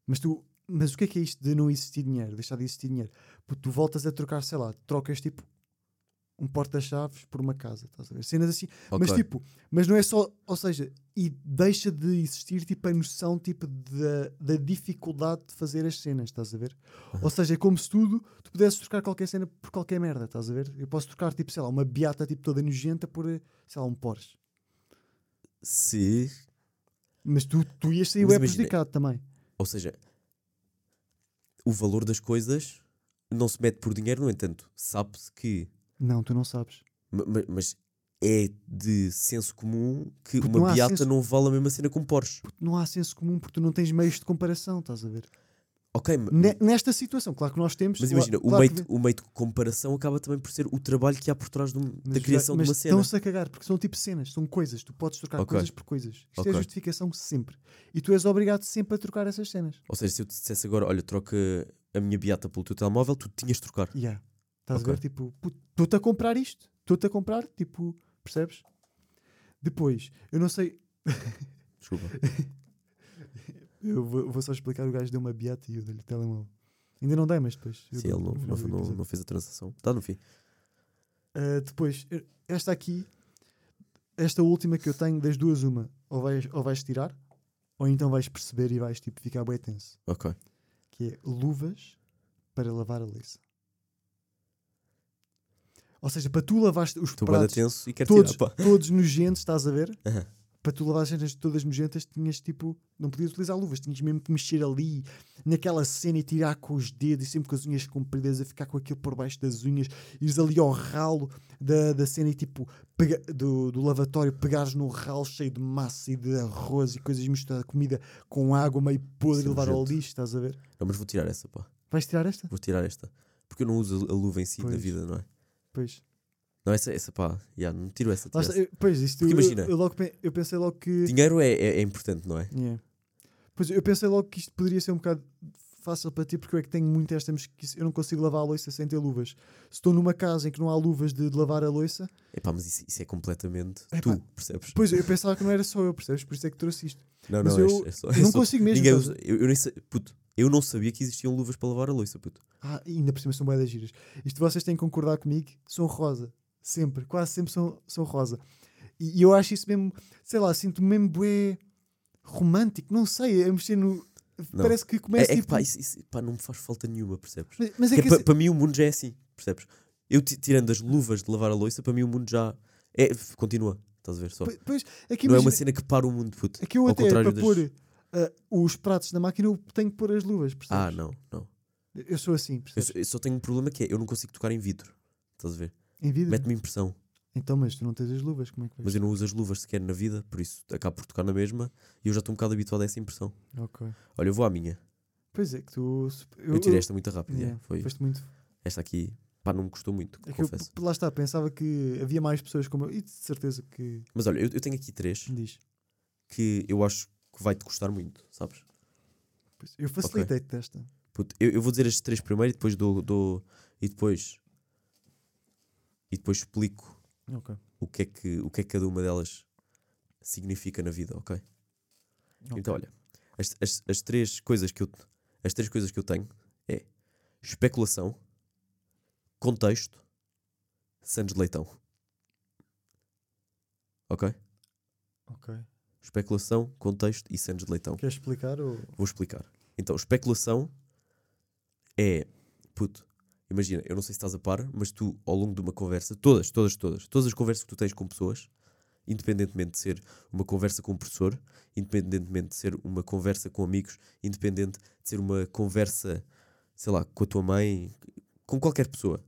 Speaker 2: Mas tu, mas o que é que é isto de não existir dinheiro? Deixar de existir dinheiro? Puto, tu voltas a trocar, sei lá, trocas tipo um porta-chaves por uma casa, estás a ver? Cenas assim, Mas
Speaker 1: Ok.
Speaker 2: tipo, mas não é só, ou seja, e deixa de existir tipo a noção tipo da, da dificuldade de fazer as cenas, estás a ver? Ou seja, é como se tudo tu pudesses trocar qualquer cena por qualquer merda, estás a ver? Eu posso trocar tipo, sei lá, uma beata tipo toda nojenta por, sei lá, um Porsche.
Speaker 1: Se.
Speaker 2: Mas tu, tu ias sair
Speaker 1: Mas
Speaker 2: é prejudicado também.
Speaker 1: Ou seja, o valor das coisas não se mete por dinheiro, no entanto, sabe-se que.
Speaker 2: Não, tu não sabes.
Speaker 1: ma- ma- Mas é de senso comum que
Speaker 2: Porque não
Speaker 1: uma
Speaker 2: há
Speaker 1: Beata
Speaker 2: senso-
Speaker 1: não vale a mesma cena que um Porsche.
Speaker 2: Não há senso comum, porque tu não tens meios de comparação, estás a ver?
Speaker 1: Ok, ma-
Speaker 2: Ne- Nesta situação, claro que nós temos.
Speaker 1: mas imagina, o,
Speaker 2: claro
Speaker 1: meio
Speaker 2: que
Speaker 1: de, o meio de comparação acaba também por ser o trabalho que há por trás de um-
Speaker 2: Mas
Speaker 1: da
Speaker 2: os
Speaker 1: criação
Speaker 2: ga-
Speaker 1: de uma
Speaker 2: mas
Speaker 1: cena.
Speaker 2: Estão-se a cagar, porque são tipo cenas, são coisas. Tu podes trocar
Speaker 1: Ok.
Speaker 2: coisas por coisas. Isto é
Speaker 1: Ok.
Speaker 2: justificação sempre. E tu és obrigado sempre a trocar essas cenas.
Speaker 1: Ou seja, se eu te dissesse agora, olha, troca a minha Beata pelo teu telemóvel, tu tinhas de trocar.
Speaker 2: Yeah. Estás
Speaker 1: Ok.
Speaker 2: a ver? Tipo, estou-te a comprar isto. Estou-te a comprar, tipo, percebes? Depois, eu não sei.
Speaker 1: Desculpa.
Speaker 2: Eu vou, vou só explicar. O gajo deu uma beata e eu dei-lhe o telemóvel. Ainda não dei, mas depois.
Speaker 1: Sim, ele não, não, não, não fez a transação. Está no fim.
Speaker 2: Uh, depois, esta aqui, esta última que eu tenho, das duas, uma, ou vais, ou vais tirar, ou então vais perceber e vais tipo, ficar bem tenso.
Speaker 1: Ok.
Speaker 2: Que é luvas para lavar a louça. Ou seja, para tu lavar os
Speaker 1: bem
Speaker 2: pratos
Speaker 1: tenso e
Speaker 2: todos,
Speaker 1: tirar.
Speaker 2: Todos nojentos, estás a ver?
Speaker 1: Aham.
Speaker 2: Para tu lavar as cenas todas nojentas, tinhas tipo, não podias utilizar luvas, tinhas mesmo que mexer ali naquela cena e tirar com os dedos, e sempre com as unhas compridas, a ficar com aquilo por baixo das unhas, ires ali ao ralo da, da cena e tipo, pega, do, do lavatório, pegares no ralo cheio de massa e de arroz e coisas misturadas, comida com água meio podre e
Speaker 1: é
Speaker 2: levar ao lixo, estás a ver?
Speaker 1: Não, mas vou tirar essa, pá.
Speaker 2: Vais tirar esta?
Speaker 1: Vou tirar esta. Porque eu não uso a luva em si na
Speaker 2: Pois.
Speaker 1: vida, não é?
Speaker 2: Pois.
Speaker 1: Não, essa, essa pá. Yeah, não tiro essa.
Speaker 2: Lá está, eu- pois, isto
Speaker 1: Porque
Speaker 2: eu,
Speaker 1: imagina-
Speaker 2: eu, logo, pe- eu pensei logo que.
Speaker 1: Dinheiro é, é, é importante, não é?
Speaker 2: Yeah. Pois eu pensei logo que isto poderia ser um bocado fácil para ti, porque eu é que tenho muito esta, mas que eu não consigo lavar a louça sem ter luvas. Se estou numa casa em que não há luvas de, de lavar a louça,
Speaker 1: Epá, mas isso, isso é completamente tu, percebes?
Speaker 2: pois eu pensava que não era só eu, percebes? Por isso é que trouxe isto.
Speaker 1: Não,
Speaker 2: mas
Speaker 1: não,
Speaker 2: eu-
Speaker 1: é, é só.
Speaker 2: Eu
Speaker 1: é
Speaker 2: não
Speaker 1: só-
Speaker 2: consigo mesmo.
Speaker 1: Ninguém
Speaker 2: estás
Speaker 1: usa. Eu, eu nem sei. Puto, eu não sabia que existiam luvas para lavar a louça, puto.
Speaker 2: Ah, e ainda por cima são boedas giras. Isto vocês têm que concordar comigo, são rosa. Sempre, quase sempre são, são rosa. E, e eu acho isso mesmo, sei lá, sinto-me mesmo bué romântico, não sei, a mexer no.
Speaker 1: Não.
Speaker 2: Parece que
Speaker 1: É,
Speaker 2: começa
Speaker 1: é que
Speaker 2: tipo.
Speaker 1: pá, isso, isso, pá, não me faz falta nenhuma, percebes?
Speaker 2: mas, mas é
Speaker 1: Que
Speaker 2: que
Speaker 1: é pa- para mim o mundo já é assim, percebes? Eu ti- tirando as luvas de lavar a louça, para mim o mundo já é, continua. Estás a ver só?
Speaker 2: Pois- Pois, é
Speaker 1: não é uma
Speaker 2: imagina-
Speaker 1: cena que para o mundo, puto.
Speaker 2: É que eu
Speaker 1: Ao
Speaker 2: até
Speaker 1: contrário
Speaker 2: para
Speaker 1: das-
Speaker 2: pôr ah, os pratos na máquina eu tenho que pôr as luvas, percebes?
Speaker 1: Ah, não, não.
Speaker 2: Eu sou assim,
Speaker 1: Eu,
Speaker 2: percebes?
Speaker 1: só- eu só tenho um problema que é eu não consigo tocar em vidro. Estás a ver?
Speaker 2: Em vidro.
Speaker 1: Mete-me impressão.
Speaker 2: Então, mas tu não tens as luvas, como é que vais?
Speaker 1: Mas eu não uso as luvas sequer na vida, por isso acabo por tocar na mesma e eu já estou um bocado habituado a essa impressão.
Speaker 2: Ok.
Speaker 1: Olha, eu vou à minha.
Speaker 2: Pois é que tu.
Speaker 1: Eu, tirei esta muito rápido.
Speaker 2: Yeah,
Speaker 1: yeah, foi.
Speaker 2: foste muito.
Speaker 1: Esta aqui, pá, não me custou muito,
Speaker 2: É que eu,
Speaker 1: confesso.
Speaker 2: lá está, pensava que havia mais pessoas como eu. E de certeza que
Speaker 1: Mas olha, eu, eu tenho aqui três
Speaker 2: diz.
Speaker 1: que eu acho que vai-te custar muito, sabes?
Speaker 2: Eu facilitei-te desta.
Speaker 1: Puto, eu, eu vou dizer estes três primeiro e depois dou, dou- e depois e depois explico
Speaker 2: Ok.
Speaker 1: o que é que o que é que cada uma delas significa na vida, ok?
Speaker 2: ok.
Speaker 1: Então olha, as, as, as três coisas que eu as três coisas que eu tenho é especulação, contexto, Santos de Leitão. ok?
Speaker 2: Ok.
Speaker 1: Especulação, contexto e cenas de leitão.
Speaker 2: Queres explicar? Ou...
Speaker 1: Vou explicar. Então, especulação é. Puto, imagina, eu não sei se estás a par, mas tu, ao longo de uma conversa, todas, todas, todas, todas as conversas que tu tens com pessoas, independentemente de ser uma conversa com um professor, independentemente de ser uma conversa com amigos, independente de ser uma conversa, sei lá, com a tua mãe, com qualquer pessoa,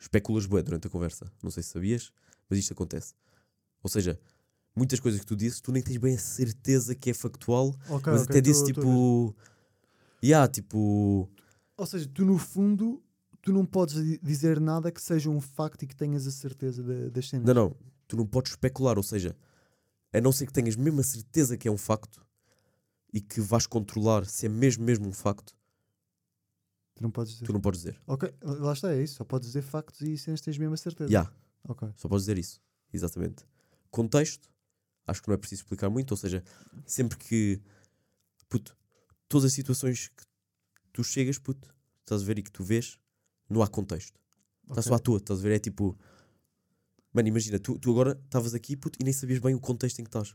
Speaker 1: especulas bué durante a conversa. Não sei se sabias, mas isto acontece. Ou seja, muitas coisas que tu dizes, tu nem tens bem a certeza que é factual,
Speaker 2: Ok,
Speaker 1: mas
Speaker 2: ok,
Speaker 1: até disse tipo. Yeah, tipo.
Speaker 2: Ou seja, tu no fundo, tu não podes di- dizer nada que seja um facto e que tenhas a certeza da- das cenas.
Speaker 1: Não, não. Tu não podes especular, ou seja, a não ser que tenhas mesmo a certeza que é um facto e que vais controlar se é mesmo, mesmo um facto,
Speaker 2: Tu não podes dizer.
Speaker 1: tu não podes dizer.
Speaker 2: Ok, lá está, é isso. Só podes dizer factos e cenas que tens mesmo a certeza.
Speaker 1: Yeah,
Speaker 2: Ok.
Speaker 1: só podes dizer isso. Exatamente. Contexto, acho que não é preciso explicar muito, ou seja, sempre que. Puto, todas as situações que tu chegas, puto, estás a ver e que tu vês, não há contexto. Está
Speaker 2: ok.
Speaker 1: só à toa, estás a ver? É tipo. Mano, imagina, tu, tu agora estavas aqui puto, e nem sabias bem o contexto em que estás.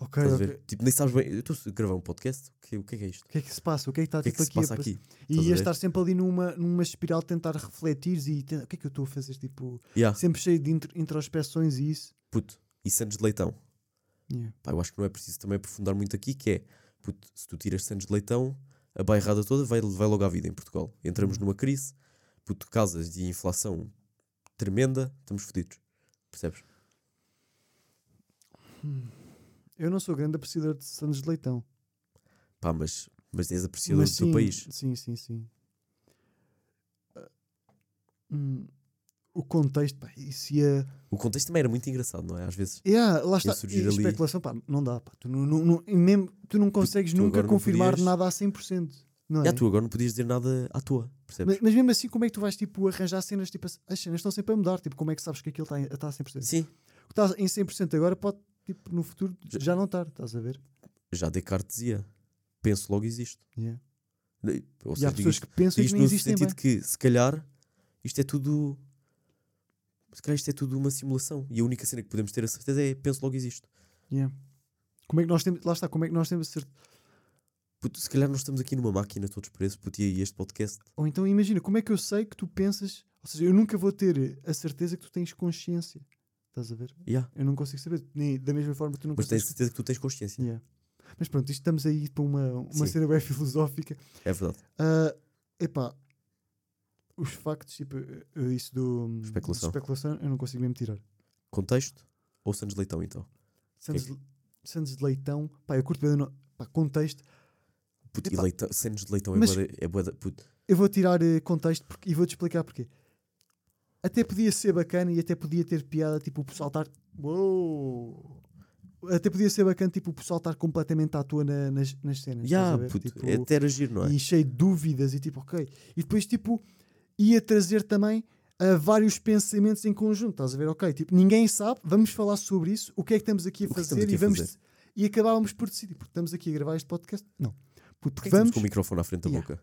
Speaker 2: Ok,
Speaker 1: Estás a
Speaker 2: ok.
Speaker 1: ver? Tipo, nem sabes bem. Eu estou a gravar um podcast, o que, o que é que é isto?
Speaker 2: O que é que se passa? O que é que está
Speaker 1: O que é que
Speaker 2: tipo, aqui? a
Speaker 1: passa
Speaker 2: pass-
Speaker 1: aqui?
Speaker 2: E
Speaker 1: Estás
Speaker 2: ia estar sempre ali numa, numa espiral tentar refletir e ten- o que é que eu estou a fazer? Tipo,
Speaker 1: Yeah,
Speaker 2: sempre cheio de intro- introspeções e isso.
Speaker 1: puto, e Santos de Leitão.
Speaker 2: Yeah.
Speaker 1: Pá, eu acho que não é preciso também aprofundar muito aqui, que é, puto, se tu tiras Santos de Leitão, a bairrada toda vai, vai logo à vida em Portugal. Entramos numa crise, puto, casas de inflação tremenda, estamos fodidos. Percebes?
Speaker 2: Eu não sou grande apreciador de Santos de Leitão.
Speaker 1: Pá, mas, mas és apreciador
Speaker 2: Mas
Speaker 1: do teu país.
Speaker 2: Sim, sim, sim. Ah, hum, o contexto, pá, isso ia.
Speaker 1: O contexto também era muito engraçado, não é? Às vezes.
Speaker 2: Yeah, lá está. E
Speaker 1: ali-
Speaker 2: especulação, pá, não dá, pá. Tu não, não, não- mesmo, tu não consegues
Speaker 1: tu
Speaker 2: nunca
Speaker 1: agora não
Speaker 2: confirmar
Speaker 1: podias-
Speaker 2: nada a 100%. Não é?
Speaker 1: Já, tu agora não podias dizer nada à toa, percebes?
Speaker 2: mas, mas mesmo assim, como é que tu vais tipo, arranjar cenas? Tipo, as cenas estão sempre a mudar. Tipo, como é que sabes que aquilo está está a 100%?
Speaker 1: Sim,
Speaker 2: O que está em 100% agora pode, tipo, no futuro
Speaker 1: Já-
Speaker 2: já não estar. Estás a ver?
Speaker 1: já Descartes dizia, penso logo existo.
Speaker 2: Yeah.
Speaker 1: Ou
Speaker 2: E há
Speaker 1: seja,
Speaker 2: pessoas
Speaker 1: diz,
Speaker 2: que pensam que
Speaker 1: no
Speaker 2: nem existem
Speaker 1: sentido
Speaker 2: bem.
Speaker 1: que se calhar isto é tudo. Se calhar isto é tudo uma simulação. E a única cena que podemos ter a certeza é penso logo existo.
Speaker 2: Yeah. Como é que nós temos, lá está, como é que nós temos a certeza?
Speaker 1: Puto, se calhar nós estamos aqui numa máquina todos presos, puto, e este podcast.
Speaker 2: Ou então imagina, como é que eu sei que tu pensas? Ou seja, eu nunca vou ter a certeza que tu tens consciência. Estás a ver?
Speaker 1: Yeah.
Speaker 2: Eu não consigo saber. Nem, da mesma forma que tu não
Speaker 1: Mas tens certeza que tu tens consciência.
Speaker 2: Yeah. Mas pronto, isto estamos aí para uma, uma
Speaker 1: Sim.
Speaker 2: cena bem filosófica.
Speaker 1: É verdade.
Speaker 2: Ah, epá, os factos, tipo, eh, isso do
Speaker 1: Especulação.
Speaker 2: de especulação, eu não consigo mesmo tirar.
Speaker 1: Contexto ou Santos de Leitão, então?
Speaker 2: Santos, de, Santos de Leitão, pá, eu curto bem, o no- pá, contexto.
Speaker 1: Puto, e leitão, Santos de Leitão é
Speaker 2: Mas-
Speaker 1: bué da- é bué da- puto.
Speaker 2: Eu vou tirar eh, contexto porque, e vou-te explicar porquê. Até podia ser bacana e até podia ter piada, tipo, o pessoal estar. Uou! Até podia ser bacana, tipo, o pessoal estar completamente à toa na- nas, nas cenas.
Speaker 1: Yeah, puto,
Speaker 2: Tipo,
Speaker 1: é até era giro, não é?
Speaker 2: e cheio de dúvidas e tipo, ok. E depois, tipo, ia trazer também a vários pensamentos em conjunto. Estás a ver? Ok, tipo, ninguém sabe, vamos falar sobre isso, o que é que estamos aqui a
Speaker 1: é
Speaker 2: fazer
Speaker 1: aqui
Speaker 2: e
Speaker 1: a
Speaker 2: vamos.
Speaker 1: fazer?
Speaker 2: E acabávamos por decidir, porque estamos aqui a gravar este podcast. Não. Puto,
Speaker 1: Porquê estamos
Speaker 2: vamos.
Speaker 1: com o microfone à frente da
Speaker 2: Yeah.
Speaker 1: boca?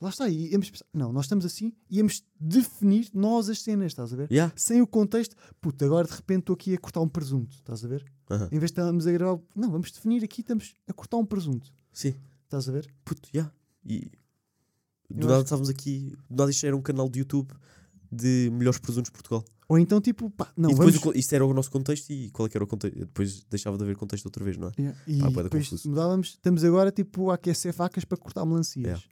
Speaker 2: Lá está, e íamos pensar, não, nós estamos assim, íamos definir nós as cenas, estás a ver?
Speaker 1: Yeah.
Speaker 2: Sem o contexto, puto, agora de repente estou aqui a cortar um presunto, estás a ver?
Speaker 1: Aham.
Speaker 2: Em vez de estarmos a gravar, não, vamos definir aqui, estamos a cortar um presunto,
Speaker 1: Sim.
Speaker 2: estás a ver?
Speaker 1: Puto, já. E do
Speaker 2: Eu
Speaker 1: nada
Speaker 2: acho-
Speaker 1: estávamos aqui. Do nada isto era um canal de YouTube de melhores presuntos de Portugal.
Speaker 2: Ou então, tipo, pá, não,
Speaker 1: e depois
Speaker 2: vamos.
Speaker 1: o co- isto era o nosso contexto e qual é que era o contexto? Depois deixava de haver contexto outra vez, não é?
Speaker 2: Yeah, E
Speaker 1: Pá, bué da
Speaker 2: depois
Speaker 1: confuso.
Speaker 2: mudávamos, estamos agora tipo a aquecer facas para cortar melancias.
Speaker 1: Yeah.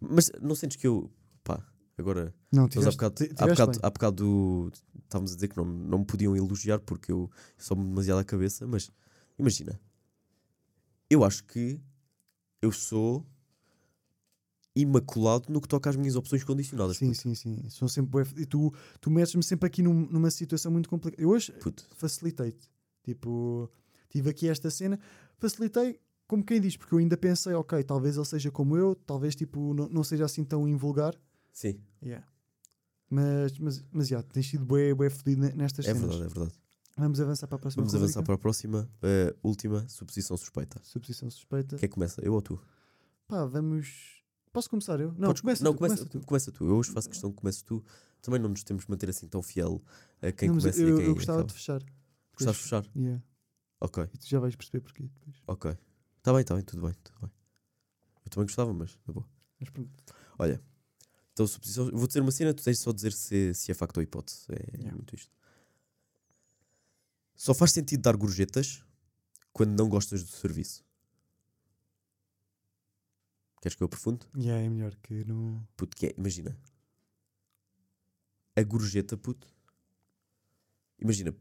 Speaker 1: Mas não sentes que eu. Pá, agora.
Speaker 2: Não,
Speaker 1: Nós há
Speaker 2: tiveste,
Speaker 1: bocado,
Speaker 2: ti-
Speaker 1: há
Speaker 2: tiveste
Speaker 1: bocado,
Speaker 2: bem.
Speaker 1: há bocado estávamos a dizer que não, não me podiam elogiar porque eu soube demasiado a cabeça, mas imagina, eu acho que eu sou imaculado no que toca às minhas opções condicionadas.
Speaker 2: Sim,
Speaker 1: puto.
Speaker 2: sim, sim. São sempre E tu, tu metes-me sempre aqui num- numa situação muito complicada. Eu hoje facilitei-te. Tipo, tive aqui esta cena, facilitei como quem diz, porque eu ainda pensei, ok, talvez ele seja como eu, talvez tipo, não, não seja assim tão invulgar.
Speaker 1: sim,
Speaker 2: Mas, mas, mas já, tens sido bué, bué fodido ne- nestas
Speaker 1: é
Speaker 2: cenas.
Speaker 1: verdade, é verdade.
Speaker 2: Vamos avançar para a próxima
Speaker 1: Vamos avançar
Speaker 2: rubrica?
Speaker 1: para a próxima, a última suposição suspeita.
Speaker 2: Suposição suspeita.
Speaker 1: Quem começa? Eu ou tu?
Speaker 2: Pá, vamos... Posso começar eu? Não,
Speaker 1: Podes-
Speaker 2: começa
Speaker 1: não
Speaker 2: tu,
Speaker 1: começa,
Speaker 2: começa tu.
Speaker 1: começa tu. Eu hoje faço questão que comece tu. Também não nos temos de manter assim tão fiel a quem
Speaker 2: Não,
Speaker 1: começa
Speaker 2: eu,
Speaker 1: e a quem
Speaker 2: eu gostava
Speaker 1: acaba.
Speaker 2: de fechar.
Speaker 1: Gostaste de fechar?
Speaker 2: Yeah.
Speaker 1: Ok,
Speaker 2: E tu já vais perceber porquê depois.
Speaker 1: ok. Está bem, está bem, tudo bem, tudo bem. Eu também gostava, mas tá bom.
Speaker 2: Mas pronto.
Speaker 1: Olha, então suposição, vou dizer uma cena, tu tens só dizer se, se é facto ou hipótese. É
Speaker 2: Yeah.
Speaker 1: muito isto. Só faz sentido dar gorjetas quando não gostas do serviço. Queres que eu aprofunde?
Speaker 2: Yeah, é melhor que no.
Speaker 1: Puto, que é, imagina. A gorjeta, puto. Imagina,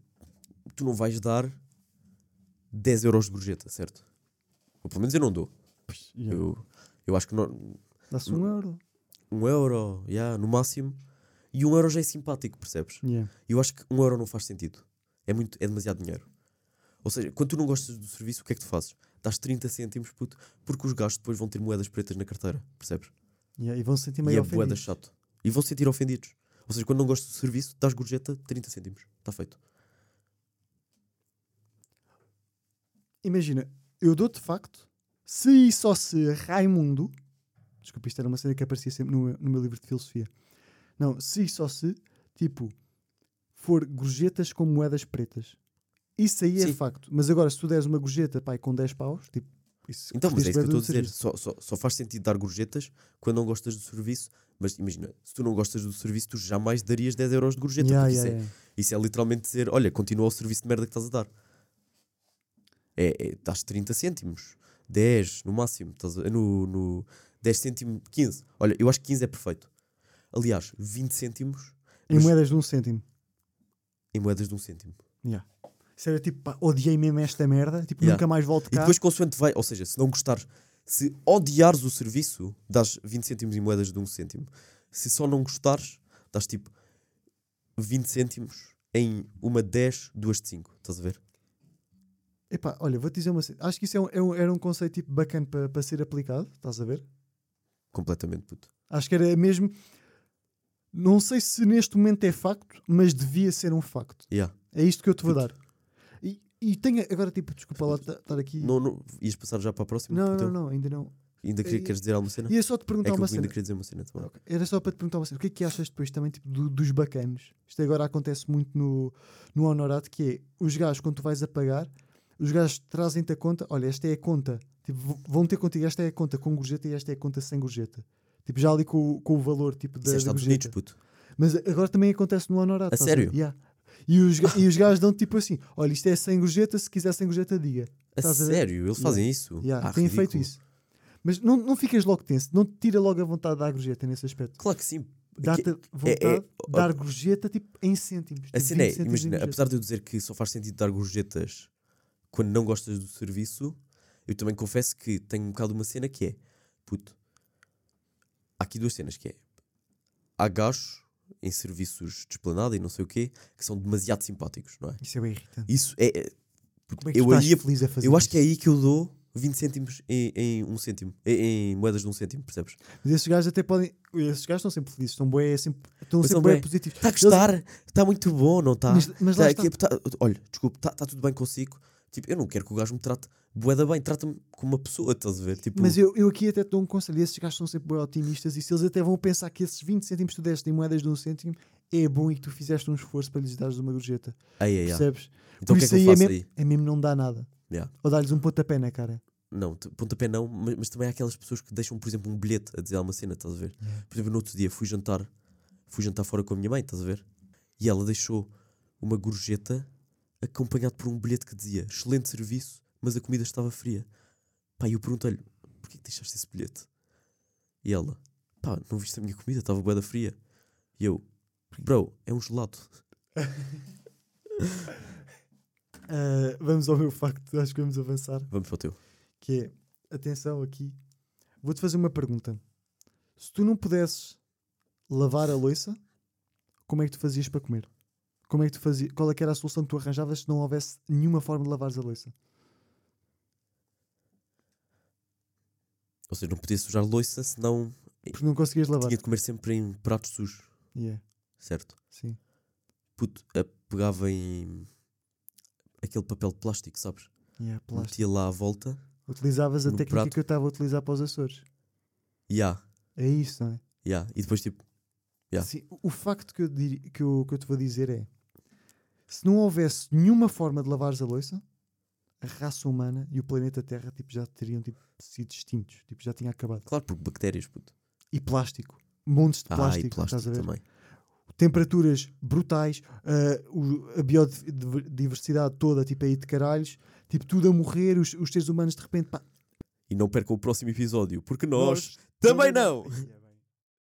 Speaker 1: tu não vais dar 10 euros de gorjeta, certo? Ou pelo menos eu não dou.
Speaker 2: Yeah.
Speaker 1: Eu, eu acho que não,
Speaker 2: Dá-se um euro.
Speaker 1: um euro, yeah, no máximo. E um euro já é simpático, percebes?
Speaker 2: Yeah.
Speaker 1: Eu acho que um euro não faz sentido. É, muito, é demasiado dinheiro. Ou seja, quando tu não gostas do serviço, o que é que tu fazes? Dás 30 cêntimos, puto, porque os gajos depois vão ter moedas pretas na carteira, percebes?
Speaker 2: Yeah. E vão se sentir
Speaker 1: E
Speaker 2: meio
Speaker 1: é boeda
Speaker 2: ofendidos.
Speaker 1: chato. E vão se sentir ofendidos. Ou seja, quando não gostas do serviço, dás gorjeta 30 cêntimos. Está feito.
Speaker 2: Imagina, eu dou de facto, se e só se Raimundo, desculpa, isto era uma cena que aparecia sempre no, no meu livro de filosofia. Não, se e só se, tipo, for gorjetas com moedas pretas. Isso aí é
Speaker 1: Sim.
Speaker 2: facto. Mas agora, se tu deres uma gorjeta, pai, com 10 paus, tipo, isso
Speaker 1: Então, mas é isso que eu estou a dizer. Só, só, só faz sentido dar gorjetas quando não gostas do serviço. Mas imagina, se tu não gostas do serviço, tu jamais darias 10 euros de gorjeta.
Speaker 2: Yeah, yeah,
Speaker 1: isso, é,
Speaker 2: yeah.
Speaker 1: isso é literalmente dizer: olha, continua o serviço de merda que estás a dar. É, é, dás 30 cêntimos, 10 no máximo, estás a- no, no 10 cêntimos, 15. Olha, eu acho que 15 é perfeito. Aliás, 20 cêntimos
Speaker 2: Em moedas de um cêntimo.
Speaker 1: em moedas de um cêntimo.
Speaker 2: Yeah. Era tipo, pá, odiei mesmo esta merda, tipo,
Speaker 1: Yeah.
Speaker 2: nunca mais volto
Speaker 1: E
Speaker 2: cá.
Speaker 1: depois, consoante vai, ou seja, se não gostares, se odiares o serviço, dás 20 cêntimos em moedas de um cêntimo. Se só não gostares, dás tipo 20 cêntimos em uma 10, duas de 5. Estás a ver?
Speaker 2: Epá, olha, vou-te dizer uma cena. Acho que isso é um, é um- era um conceito tipo, bacana para para ser aplicado, estás a ver?
Speaker 1: Completamente puto.
Speaker 2: Acho que era mesmo. Não sei se neste momento é facto, mas devia ser um facto.
Speaker 1: Yeah.
Speaker 2: É isto que eu te vou
Speaker 1: Puto.
Speaker 2: dar. E, tenho agora, tipo, desculpa lá ta- estar aqui.
Speaker 1: Não, não, ias passar já para a próxima?
Speaker 2: não, não, não, ainda não.
Speaker 1: Ainda queria, queres dizer alguma cena?
Speaker 2: Ia só te
Speaker 1: É
Speaker 2: perguntar
Speaker 1: eu
Speaker 2: uma
Speaker 1: ainda
Speaker 2: cena.
Speaker 1: queria dizer uma cena também.
Speaker 2: Ok, Era só para te perguntar uma cena. O que é que achas depois também tipo, do- dos bacanos? Isto agora acontece muito no, no honorato, que é os gajos, quando tu vais a pagar, os gajos trazem-te a conta. Olha, esta é a conta. Tipo, vão ter contigo, esta é a conta com gorjeta e esta é a conta sem gorjeta. Tipo, já ali com, o- com o valor tipo,
Speaker 1: Isso
Speaker 2: da,
Speaker 1: é
Speaker 2: da gorjeta.
Speaker 1: Unidos, puto.
Speaker 2: Mas agora também acontece no honorato.
Speaker 1: A sério?
Speaker 2: Yeah. E, os, e os gajos dão tipo assim: olha, isto é sem gorjeta, se quiser sem gorjeta, diga.
Speaker 1: A
Speaker 2: Estás a
Speaker 1: sério? Eles fazem isso?
Speaker 2: Yeah,
Speaker 1: Ah,
Speaker 2: têm feito
Speaker 1: ridículo.
Speaker 2: isso. Mas não, não ficas logo tenso, não te tira logo a vontade da gorjeta nesse aspecto.
Speaker 1: Claro que sim.
Speaker 2: Dá-te vontade
Speaker 1: é-
Speaker 2: de dar gorjeta tipo em cêntimos.
Speaker 1: A
Speaker 2: tipo,
Speaker 1: cena é,
Speaker 2: 20 cêntimos em
Speaker 1: imagina, apesar de eu dizer que só faz sentido dar gorjetas quando não gostas do serviço, eu também confesso que tenho um bocado uma cena que é, puto, há aqui duas cenas que é, há gajos em serviços de esplanada e não sei o quê, que são demasiado simpáticos, não é?
Speaker 2: Isso é bem irritante.
Speaker 1: Isso é, é-
Speaker 2: Como é que
Speaker 1: eu
Speaker 2: estás
Speaker 1: aí,
Speaker 2: feliz a fazer
Speaker 1: eu acho que é aí que eu dou 20 cêntimos em, em um cêntimo, em, em moedas de um cêntimo, percebes?
Speaker 2: Mas esses gajos até podem. Esses gajos estão sempre felizes, estão, bué, sempre, estão
Speaker 1: Mas
Speaker 2: sempre bué. positivos.
Speaker 1: Está a gostar, está muito bom, não está?
Speaker 2: Mas, mas
Speaker 1: Tá,
Speaker 2: está.
Speaker 1: que- tá- olha, desculpe, está tudo bem consigo. Tipo, eu não quero que o gajo me trate boeda bem, trata-me como uma pessoa, estás a ver? Tipo,
Speaker 2: Mas eu, eu aqui até te dou um conselho. Esses gajos são sempre bem otimistas e se eles até vão pensar que esses 20 cêntimos que tu deste em moedas de um cêntimo é bom e que tu fizeste um esforço para lhes dares uma gorjeta.
Speaker 1: ai, ai, ai.
Speaker 2: Percebes?
Speaker 1: Então o
Speaker 2: Por
Speaker 1: que é que eu
Speaker 2: aí
Speaker 1: faço
Speaker 2: é,
Speaker 1: aí?
Speaker 2: mesmo, é mesmo não dar nada.
Speaker 1: Yeah.
Speaker 2: Ou dar-lhes um pontapé na cara.
Speaker 1: Não, pontapé não, mas, mas também há aquelas pessoas que deixam, por exemplo, um bilhete a dizer alguma cena, estás a ver? Por exemplo, no outro dia fui jantar, fui jantar fora com a minha mãe, estás a ver? E ela deixou uma gorjeta acompanhado por um bilhete que dizia excelente serviço, mas a comida estava fria. Pá, e eu perguntei-lhe, porquê que deixaste esse bilhete? E ela, pá, não viste a minha comida, estava boeda fria. E eu, bro, é um gelado.
Speaker 2: Ah, vamos ao meu facto, acho que vamos avançar.
Speaker 1: Vamos para o teu.
Speaker 2: Que é, atenção aqui, vou-te fazer uma pergunta. Se tu não pudesses lavar a louça, como é que tu fazias para comer? Como é que tu fazias? Qual é que era a solução que tu arranjavas se não houvesse nenhuma forma de lavares a louça?
Speaker 1: Ou seja, não podia sujar louça, senão
Speaker 2: Porque não conseguias lavar.
Speaker 1: tinha de comer sempre em pratos sujos,
Speaker 2: Yeah,
Speaker 1: certo?
Speaker 2: sim.
Speaker 1: Puto, pegava em aquele papel de plástico, sabes?
Speaker 2: Yeah, plástico.
Speaker 1: Metia lá à volta
Speaker 2: Utilizavas a técnica
Speaker 1: prato.
Speaker 2: que eu estava a utilizar para os Açores.
Speaker 1: há,
Speaker 2: É isso, não é?
Speaker 1: há. E depois tipo, Yeah.
Speaker 2: Sim, o- facto que eu, diri- que, eu, que eu te vou dizer é: se não houvesse nenhuma forma de lavares a louça, a raça humana e o planeta Terra tipo, já teriam tipo, sido extintos. Tipo, já tinha acabado.
Speaker 1: Claro, porque bactérias, puto.
Speaker 2: E plástico. Montes de
Speaker 1: Ah,
Speaker 2: plástico.
Speaker 1: e plástico
Speaker 2: estás a ver?
Speaker 1: também.
Speaker 2: Temperaturas brutais, ah, o- a biodiversidade toda tipo, aí de caralhos, tipo, tudo a morrer, os, os seres humanos de repente. Pá,
Speaker 1: E não percam o próximo episódio, porque nós, também não!
Speaker 2: Bem.